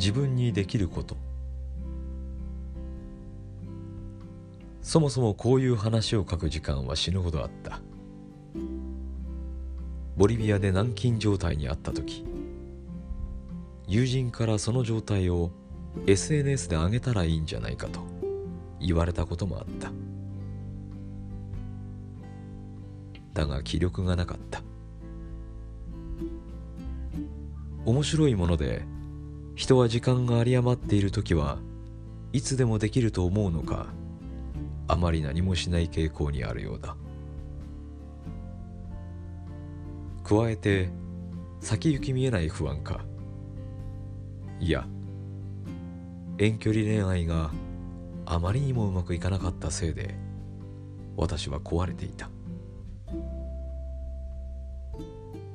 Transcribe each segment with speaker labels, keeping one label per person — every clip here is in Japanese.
Speaker 1: 自分にできること。そもそもこういう話を書く時間は死ぬほどあった。ボリビアで軟禁状態にあった時友人からその状態を SNS で上げたらいいんじゃないかと言われたこともあった。だが気力がなかった。面白いもので人は時間が有り余っている時はいつでもできると思うのかあまり何もしない傾向にあるようだ。加えて先行き見えない不安か。いや遠距離恋愛があまりにもうまくいかなかったせいで私は壊れていた。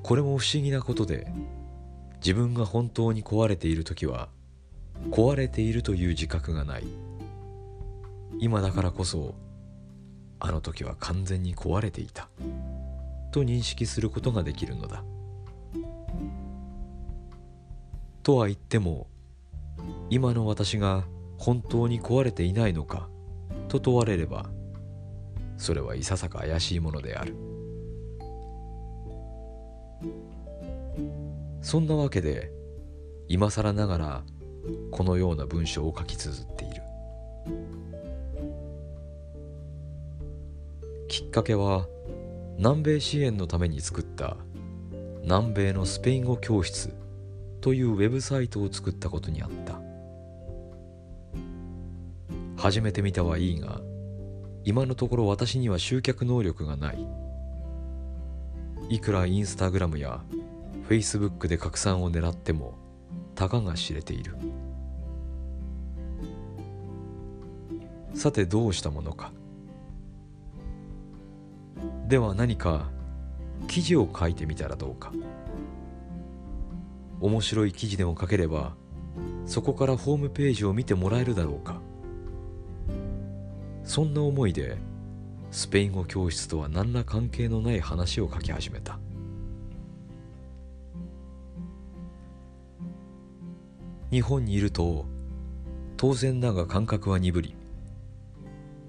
Speaker 1: これも不思議なことで自分が本当に壊れている時は壊れているという自覚がない。今だからこそあの時は完全に壊れていた。と認識することができるのだ。とは言っても今の私が本当に壊れていないのかと問われればそれはいささか怪しいものである。そんなわけで今更ながらこのような文章を書き綴っている。きっかけは南米支援のために作った南米のスペイン語教室というウェブサイトを作ったことにあった。始めてみたはいいが今のところ私には集客能力がない。いくらインスタグラムやフェイスブックで拡散を狙ってもたかが知れている。さてどうしたものか。では何か記事を書いてみたらどうか。面白い記事でも書ければそこからホームページを見てもらえるだろうか。そんな思いでスペイン語教室とは何ら関係のない話を書き始めた。日本にいると当然だが感覚は鈍り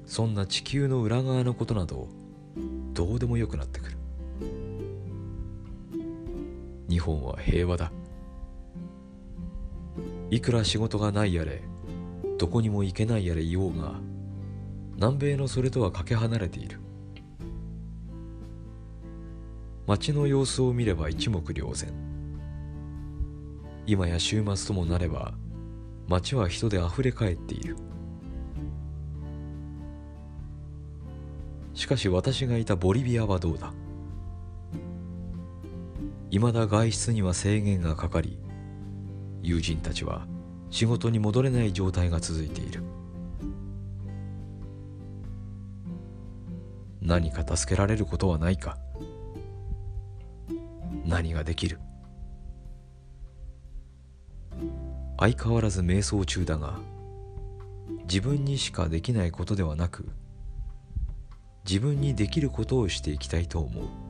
Speaker 1: そんな地球の裏側のことなどどうでもよくなってくる。日本は平和だ。いくら仕事がないやれどこにも行けないやれ言おうが南米のそれとはかけ離れている。街の様子を見れば一目瞭然。今や週末ともなれば街は人であふれかえっている。しかし私がいたボリビアはどうだ？未だ外出には制限がかかり友人たちは仕事に戻れない状態が続いている。何か助けられることはないか？何ができる？相変わらず瞑想中だが自分にしかできないことではなく自分にできることをしていきたいと思う。